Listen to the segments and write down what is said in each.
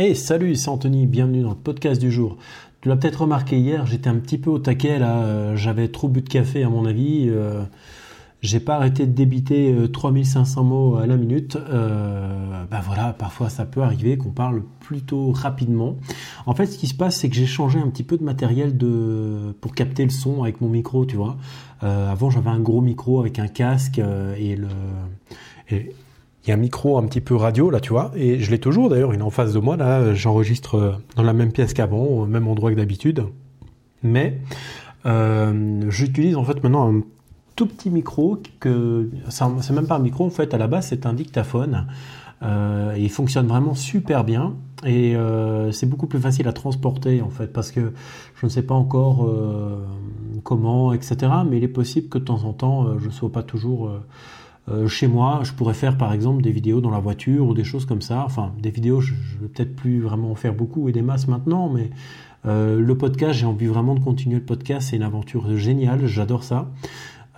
Hey, salut, c'est Anthony, bienvenue dans le podcast du jour. Tu l'as peut-être remarqué hier, j'étais un petit peu au taquet là, euh, j'avais trop bu de café à mon avis. Euh, j'ai pas arrêté de débiter 3500 euh, mots à la minute. Ben voilà, parfois ça peut arriver qu'on parle plutôt rapidement. En fait, ce qui se passe, c'est que j'ai changé un petit peu de matériel de pour capter le son avec mon micro, tu vois. avant, j'avais un gros micro avec un casque et le il y a un micro un petit peu radio là, tu vois, et je l'ai toujours d'ailleurs, il est en face de moi là, j'enregistre euh, dans la même pièce qu'avant, au même endroit que d'habitude. Mais euh, j'utilise en fait maintenant un tout petit micro que c'est même pas un micro en fait à la base c'est un dictaphone. Euh, il fonctionne vraiment super bien et c'est beaucoup plus facile à transporter en fait parce que je ne sais pas encore comment etc. Mais il est possible que de temps en temps je ne sois pas toujours euh, chez moi, je pourrais faire par exemple des vidéos dans la voiture ou des choses comme ça. Enfin, des vidéos, je, ne vais peut-être plus vraiment en faire beaucoup et des masses maintenant, mais euh, le podcast, j'ai envie vraiment de continuer le podcast. C'est une aventure géniale, j'adore ça.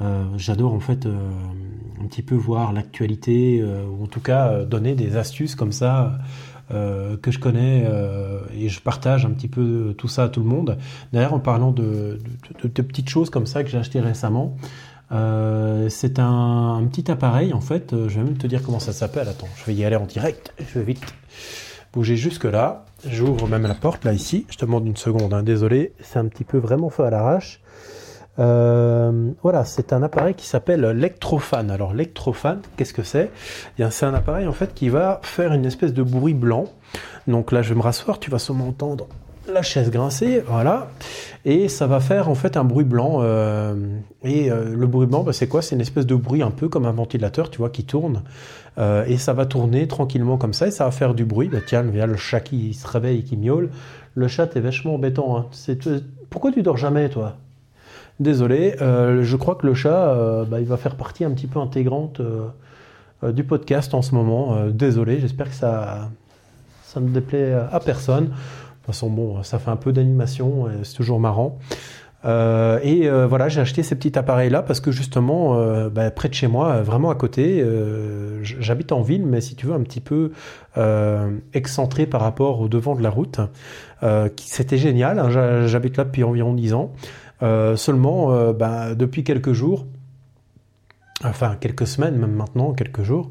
Euh, j'adore en fait un petit peu voir l'actualité ou en tout cas donner des astuces comme ça. que je connais et je partage un petit peu tout ça à tout le monde. D'ailleurs, en parlant de, de, petites choses comme ça que j'ai acheté récemment, euh, c'est un, petit appareil en fait. Euh, je vais même te dire comment ça s'appelle. Attends, je vais y aller en direct. Je vais vite bouger jusque là. J'ouvre même la porte là ici. Je te demande une seconde. Hein. Désolé, c'est un petit peu vraiment fait à l'arrache. Euh, voilà, c'est un appareil qui s'appelle l'Electrofan. Alors l'Electrofan, qu'est-ce que c'est? Eh C'est un appareil en fait qui va faire une espèce de bruit blanc. Donc là, je vais me rasseoir. Tu vas sûrement entendre la chaise grincer, voilà, et ça va faire en fait un bruit blanc. Euh, et euh, le bruit blanc, bah, c'est quoi? C'est une espèce de bruit un peu comme un ventilateur, tu vois, qui tourne, euh, et ça va tourner tranquillement comme ça, et ça va faire du bruit. Bah, tiens, il y a le chat qui se réveille, qui miaule. Le chat est vachement embêtant. Hein. Pourquoi tu dors jamais, toi? Désolé, je crois que le chat, bah, il va faire partie un petit peu intégrante du podcast en ce moment. désolé, j'espère que ça, ça ne déplaît à personne façon, bon, ça fait un peu d'animation, c'est toujours marrant. Euh, et euh, voilà, j'ai acheté ces petits appareils-là parce que justement, euh, bah, près de chez moi, vraiment à côté, j'habite en ville, mais si tu veux, un petit peu excentré par rapport au devant de la route. C'était génial, hein, j'habite là depuis environ 10 ans. seulement, bah, depuis quelques jours, enfin quelques semaines même maintenant, quelques jours,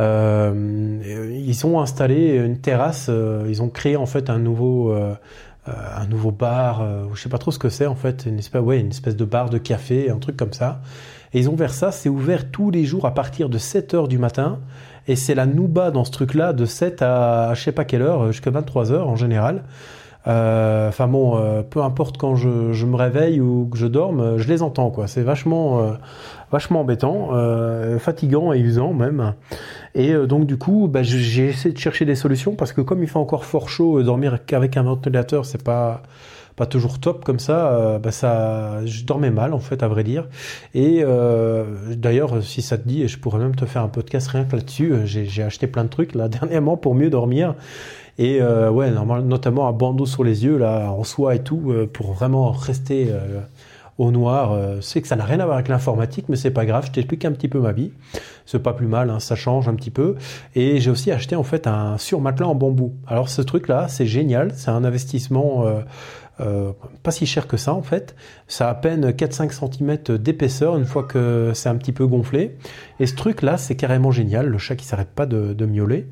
ils ont installé une terrasse, euh, ils ont créé en fait un nouveau euh, un nouveau bar, je sais pas trop ce que c'est en fait, une espèce, ouais, une espèce de bar de café, un truc comme ça. Et ils ont ouvert ça, c'est ouvert tous les jours à partir de 7 heures du matin. Et c'est la nouba dans ce truc-là de 7 à je sais pas quelle heure, jusqu'à 23 heures en général. Enfin bon, peu importe quand je, je, me réveille ou que je dorme, je les entends quoi. C'est vachement vachement embêtant, euh, fatigant et usant même. Et euh, donc du coup, bah, j'ai essayé de chercher des solutions parce que comme il fait encore fort chaud, euh, dormir qu'avec un ventilateur, c'est pas pas toujours top comme ça, bah ça, je dormais mal en fait à vrai dire. Et d'ailleurs, si ça te dit, je pourrais même te faire un podcast rien que là-dessus. J'ai acheté plein de trucs là dernièrement pour mieux dormir. Et ouais, notamment un bandeau sur les yeux là en soie et tout pour vraiment rester au noir. Euh, c'est que ça n'a rien à voir avec l'informatique, mais c'est pas grave. Je t'explique un petit peu ma vie. C'est pas plus mal, hein, ça change un petit peu. Et j'ai aussi acheté en fait un surmatelas en bambou. Alors ce truc-là, c'est génial. C'est un investissement. Euh, euh, pas si cher que ça en fait. Ça a à peine 4-5 cm d'épaisseur une fois que c'est un petit peu gonflé. Et ce truc là, c'est carrément génial. Le chat qui s'arrête pas de miauler.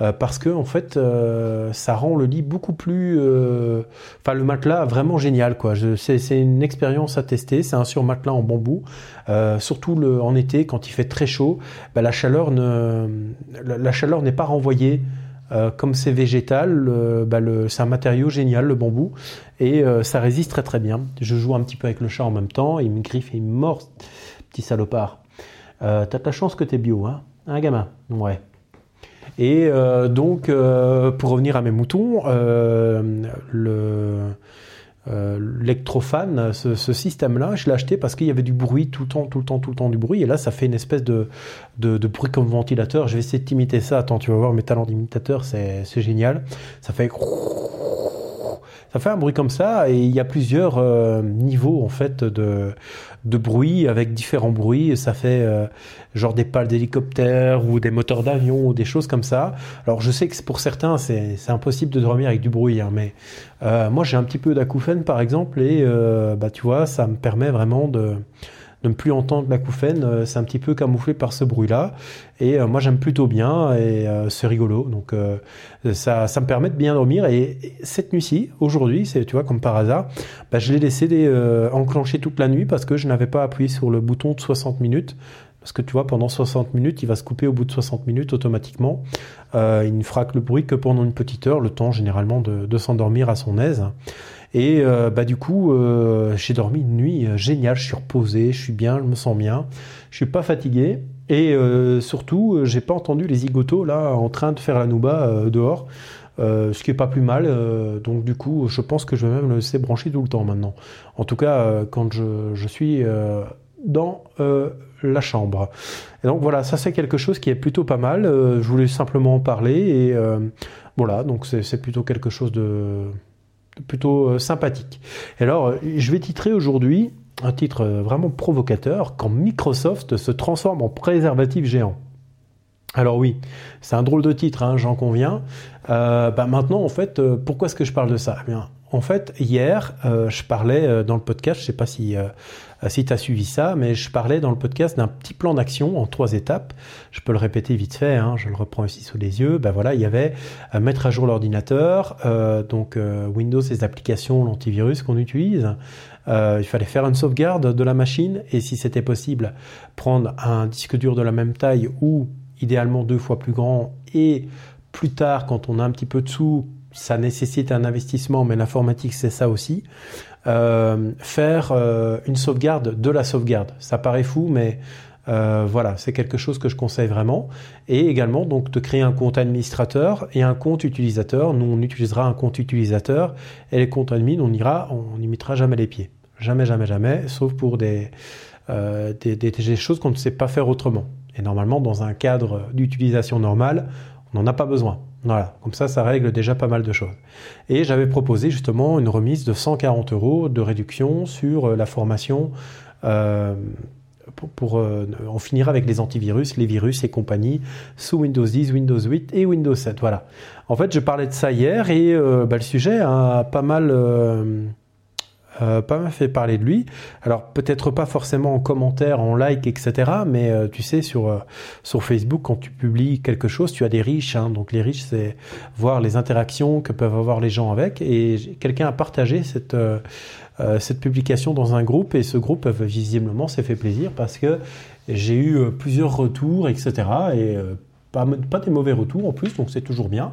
Euh, parce que en fait, euh, ça rend le lit beaucoup plus, euh, enfin le matelas vraiment génial quoi. C'est une expérience à tester. C'est un surmatelas en bambou, surtout le, en été quand il fait très chaud, bah, la chaleur ne, la, chaleur n'est pas renvoyée. comme c'est végétal, bah, c'est un matériau génial, le bambou, et ça résiste très très bien. Je joue un petit peu avec le chat en même temps, il me griffe et il me mord, petit salopard. T'as de la chance que t'es bio, hein, hein, gamin? Ouais. Et euh, donc, euh, pour revenir à mes moutons, euh, le ce, système-là, je l'ai acheté parce qu'il y avait du bruit tout le temps, tout le temps, tout le temps du bruit. Et là, ça fait une espèce de, de, bruit comme ventilateur. Je vais essayer de t'imiter ça. Attends, tu vas voir mes talents d'imitateur, c'est génial. Ça fait ça fait un bruit comme ça et il y a plusieurs niveaux en fait de de bruit avec différents bruits. Ça fait genre des pales d'hélicoptère ou des moteurs d'avion ou des choses comme ça. Alors je sais que pour certains c'est impossible de dormir avec du bruit, hein, mais moi j'ai un petit peu d'acouphène par exemple et bah tu vois ça me permet vraiment de de ne plus entendre l'acouphène, euh, c'est un petit peu camouflé par ce bruit-là. Et euh, moi, j'aime plutôt bien et euh, c'est rigolo. Donc, ça, ça me permet de bien dormir. Et, cette nuit-ci, aujourd'hui, c'est, tu vois, comme par hasard, bah, je l'ai laissé enclencher toute la nuit parce que je n'avais pas appuyé sur le bouton de 60 minutes. Parce que tu vois, pendant 60 minutes, il va se couper au bout de 60 minutes automatiquement. il ne fera que le bruit que pendant une petite heure, le temps généralement de s'endormir à son aise. Et euh, bah du coup, euh, j'ai dormi une nuit euh, géniale. Je suis reposé, je suis bien, je me sens bien. Je suis pas fatigué. Et surtout, j'ai pas entendu les zigotos là en train de faire la nouba dehors. ce qui est pas plus mal. donc du coup, je pense que je vais même le laisser brancher tout le temps maintenant. En tout cas, quand je, je suis dans la chambre. Et donc voilà, ça c'est quelque chose qui est plutôt pas mal. je voulais simplement en parler et voilà, donc c'est plutôt quelque chose de plutôt euh, sympathique. alors, euh, je vais titrer aujourd'hui un titre euh, vraiment provocateur quand Microsoft se transforme en préservatif géant. Alors oui, c'est un drôle de titre, hein, j'en conviens. bah maintenant, en fait, pourquoi est-ce que je parle de ça? Eh En fait, hier, je parlais dans le podcast, je ne sais pas si euh, si tu as suivi ça, mais je parlais dans le podcast d'un petit plan d'action en trois étapes. Je peux le répéter vite fait, hein, je le reprends ici sous les yeux. Ben voilà, il y avait euh, mettre à jour l'ordinateur, euh, donc Windows, les applications, l'antivirus qu'on utilise. il fallait faire une sauvegarde de la machine et si c'était possible, prendre un disque dur de la même taille ou idéalement deux fois plus grand et plus tard, quand on a un petit peu de sous, ça nécessite un investissement, mais l'informatique c'est ça aussi. Euh, faire euh, une sauvegarde de la sauvegarde. Ça paraît fou, mais euh, voilà, c'est quelque chose que je conseille vraiment. Et également, donc, de créer un compte administrateur et un compte utilisateur. Nous, on utilisera un compte utilisateur et les comptes admin, on ira, on n'y mettra jamais les pieds. Jamais, jamais, jamais, sauf pour des, des, des choses qu'on ne sait pas faire autrement. Et normalement, dans un cadre d'utilisation normale, on n'en a pas besoin. Voilà, comme ça, ça règle déjà pas mal de choses. Et j'avais proposé justement une remise de 140 euros de réduction sur euh, la formation euh, pour, euh, en finir avec les antivirus, les virus et compagnie sous Windows 10, Windows 8 et Windows 7. Voilà. En fait, je parlais de ça hier et bah, le sujet a pas mal euh, pas mal fait parler de lui. Alors peut-être pas forcément en commentaire, en like, etc. Mais euh, tu sais sur euh, sur Facebook quand tu publies quelque chose, tu as des riches. Hein. donc les riches, c'est voir les interactions que peuvent avoir les gens avec. Et quelqu'un a partagé cette cette publication dans un groupe et ce groupe visiblement s'est fait plaisir parce que j'ai eu plusieurs retours, etc. Et pas, pas des mauvais retours en plus, donc c'est toujours bien.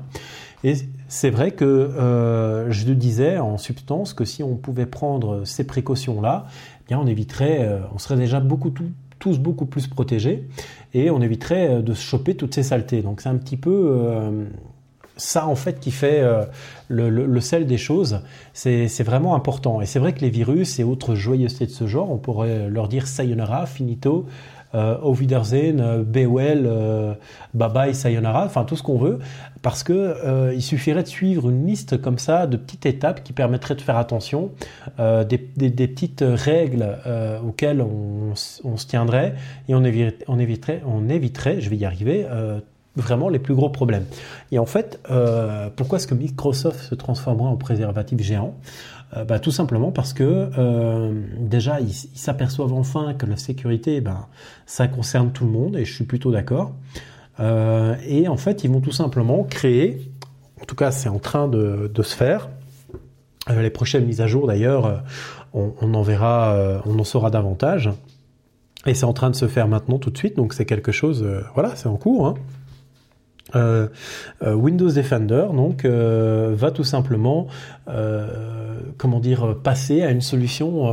Et c'est vrai que euh, je disais en substance que si on pouvait prendre ces précautions-là, eh on éviterait, euh, on serait déjà beaucoup tous beaucoup plus protégés et on éviterait euh, de se choper toutes ces saletés. Donc c'est un petit peu ça en fait qui fait le, sel des choses. C'est vraiment important. Et c'est vrai que les virus et autres joyeusetés de ce genre, on pourrait leur dire sayonara, finito, euh, Au Wiedersehen, euh, Bewell, euh, Bye, Sayonara, enfin tout ce qu'on veut, parce que il suffirait de suivre une liste comme ça de petites étapes qui permettraient de faire attention, des, petites règles auxquelles on, se tiendrait et on éviterait, on éviterait, je vais y arriver, vraiment les plus gros problèmes. Et en fait, pourquoi est-ce que Microsoft se transformera en préservatif géant? euh, bah, tout simplement parce que euh, déjà ils s'aperçoivent enfin que la sécurité, ben, ça concerne tout le monde et je suis plutôt d'accord. Euh, et en fait, ils vont tout simplement créer, en tout cas c'est en train de, se faire, les prochaines mises à jour d'ailleurs, on, en verra, on en saura davantage. Et c'est en train de se faire maintenant tout de suite, donc c'est quelque chose, voilà, c'est en cours. Hein. Euh, euh, Windows Defender donc euh, va tout simplement comment dire passer à une solution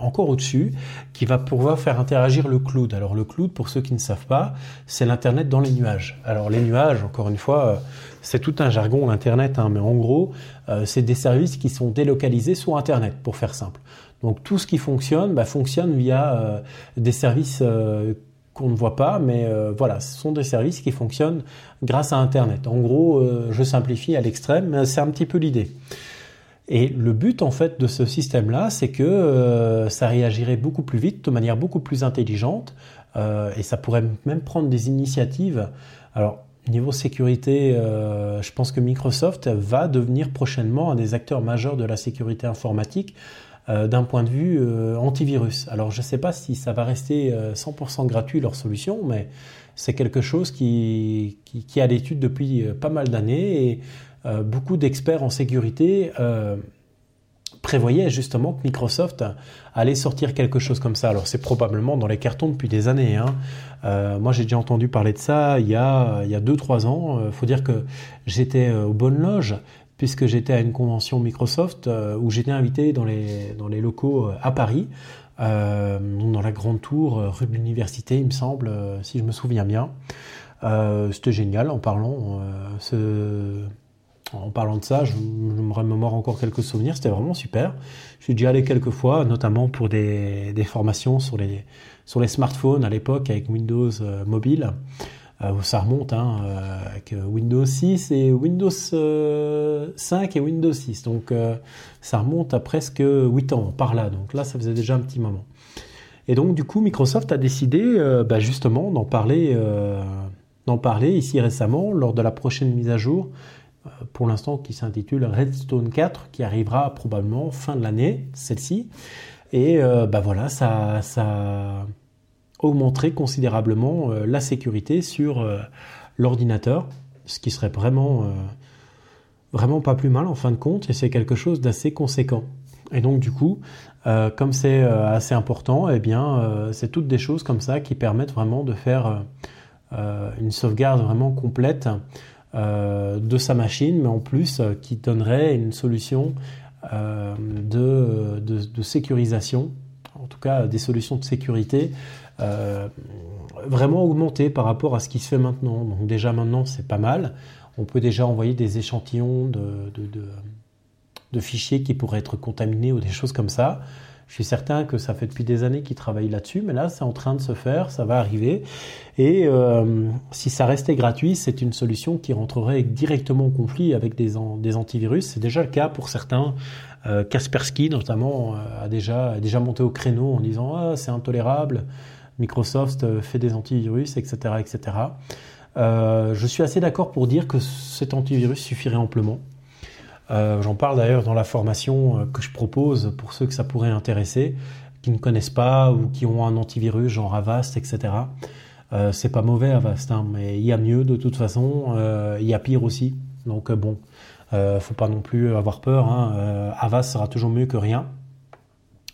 encore au-dessus qui va pouvoir faire interagir le cloud. Alors le cloud pour ceux qui ne savent pas, c'est l'internet dans les nuages. Alors les nuages encore une fois c'est tout un jargon l'internet hein, mais en gros c'est des services qui sont délocalisés sur internet pour faire simple. Donc tout ce qui fonctionne bah, fonctionne via des services qu'on ne voit pas, mais euh, voilà, ce sont des services qui fonctionnent grâce à Internet. En gros, euh, je simplifie à l'extrême, mais c'est un petit peu l'idée. Et le but en fait de ce système-là, c'est que ça réagirait beaucoup plus vite, de manière beaucoup plus intelligente, et ça pourrait même prendre des initiatives. Alors Niveau sécurité, euh, je pense que Microsoft va devenir prochainement un des acteurs majeurs de la sécurité informatique euh, d'un point de vue euh, antivirus. Alors je ne sais pas si ça va rester 100% gratuit leur solution, mais c'est quelque chose qui, qui, qui à l'étude depuis pas mal d'années beaucoup d'experts en sécurité prévoyait justement que Microsoft allait sortir quelque chose comme ça. Alors c'est probablement dans les cartons depuis des années. Hein. Euh, moi j'ai déjà entendu parler de ça il y a il y a deux trois ans. Il euh, faut dire que j'étais euh, aux bonnes loges puisque j'étais à une convention Microsoft où j'étais invité dans les locaux à Paris. dans la grande tour rue de l'université, il me semble, si je me souviens bien. C'était génial en parlant. En parlant de ça, je, me remémore encore quelques souvenirs, c'était vraiment super. Je suis déjà allé quelques fois, notamment pour des, formations sur les, sur les smartphones à l'époque avec Windows euh, mobile. Euh, ça remonte hein, euh, avec Windows 6 et Windows 5 et Windows 6. Donc ça remonte à presque 8 ans par là. Donc là, ça faisait déjà un petit moment. Et donc du coup, Microsoft a décidé bah, justement d'en parler, d'en parler ici récemment lors de la prochaine mise à jour euh, pour l'instant qui s'intitule Redstone 4, qui arrivera probablement fin de l'année, celle-ci. Et euh, bah voilà, ça, ça augmenterait considérablement euh, la sécurité sur l'ordinateur, ce qui serait vraiment, vraiment pas plus mal en fin de compte, et c'est quelque chose d'assez conséquent. Et donc du coup, comme c'est assez important, eh bien, c'est toutes des choses comme ça qui permettent vraiment de faire une sauvegarde vraiment complète euh, de sa machine, mais en plus euh, qui donnerait une solution euh, de, sécurisation, en tout cas des solutions de sécurité vraiment augmentées par rapport à ce qui se fait maintenant. Donc déjà maintenant c'est pas mal. On peut déjà envoyer des échantillons de, de fichiers qui pourraient être contaminés ou des choses comme ça. Je suis certain que ça fait depuis des années qu'ils travaillent là-dessus, mais là, c'est en train de se faire, ça va arriver. Et euh, si ça restait gratuit, c'est une solution qui rentrerait directement en conflit avec des, des antivirus. C'est déjà le cas pour certains. Euh, Kaspersky, notamment, euh, a, déjà, déjà monté au créneau en disant ah, c'est intolérable, Microsoft fait des antivirus, etc. etc. je suis assez d'accord pour dire que cet antivirus suffirait amplement. Euh, j'en parle d'ailleurs dans la formation euh, que je propose pour ceux que ça pourrait intéresser, qui ne connaissent pas ou qui ont un antivirus genre Avast, etc. Euh, c'est pas mauvais Avast, hein, mais il y a mieux de toute façon, il y a pire aussi. Donc bon, faut pas non plus avoir peur. Hein. Avast sera toujours mieux que rien.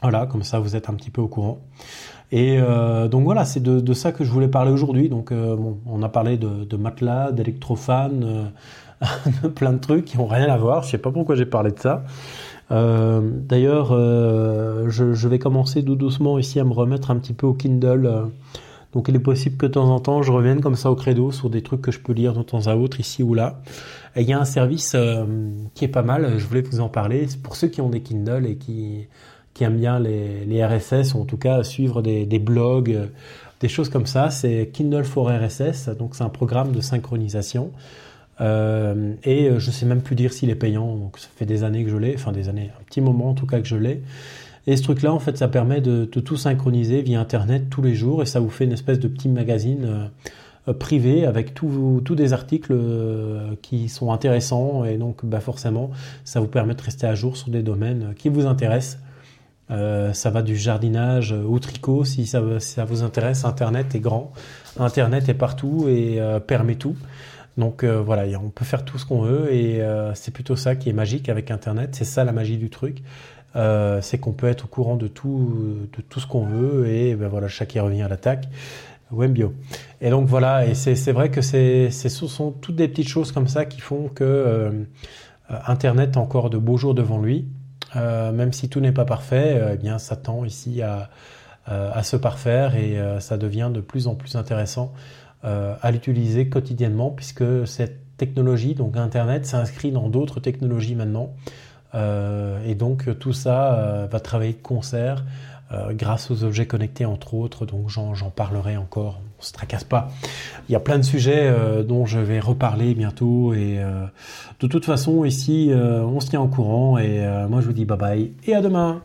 Voilà, comme ça vous êtes un petit peu au courant. Et donc voilà, c'est de, ça que je voulais parler aujourd'hui. Donc bon, on a parlé de, de matelas, plein de trucs qui ont rien à voir. Je sais pas pourquoi j'ai parlé de ça. Euh, d'ailleurs, euh, je, vais commencer tout doucement ici à me remettre un petit peu au Kindle. Euh. donc il est possible que de temps en temps je revienne comme ça au credo sur des trucs que je peux lire de temps à autre ici ou là. Et il y a un service qui est pas mal, je voulais vous en parler. Pour ceux qui ont des Kindle et qui, aiment bien les, les RSS ou en tout cas suivre des, des blogs, des choses comme ça. C'est Kindle for RSS, donc c'est un programme de synchronisation. Euh, et euh, je sais même plus dire s'il est payant, donc ça fait des années que je l'ai, enfin des années, un petit moment en tout cas que je l'ai. Et ce truc-là, en fait, ça permet de, tout synchroniser via Internet tous les jours et ça vous fait une espèce de petit magazine euh, privé avec tous des articles qui sont intéressants et donc bah, forcément, ça vous permet de rester à jour sur des domaines qui vous intéressent. ça va du jardinage au tricot si ça, vous intéresse. Internet est grand, Internet est partout et permet tout. Donc euh, voilà, on peut faire tout ce qu'on veut et euh, c'est plutôt ça qui est magique avec Internet. C'est ça la magie du truc. Euh, c'est qu'on peut être au courant de tout, de tout ce qu'on veut et ben voilà, qui revient à l'attaque. Wembio. Et donc voilà, et c'est vrai que c'est ce sont toutes des petites choses comme ça qui font que Internet a encore de beaux jours devant lui. même si tout n'est pas parfait, eh bien ça tend ici à, se parfaire et ça devient de plus en plus intéressant à l'utiliser quotidiennement puisque cette technologie, donc Internet, s'inscrit dans d'autres technologies maintenant. Euh, et donc tout ça euh, va travailler de concert grâce aux objets connectés entre autres. Donc j'en parlerai encore. On se tracasse pas. Il y a plein de sujets dont je vais reparler bientôt. Et de toute façon, ici, on se tient au courant. Et moi, je vous dis bye bye et à demain.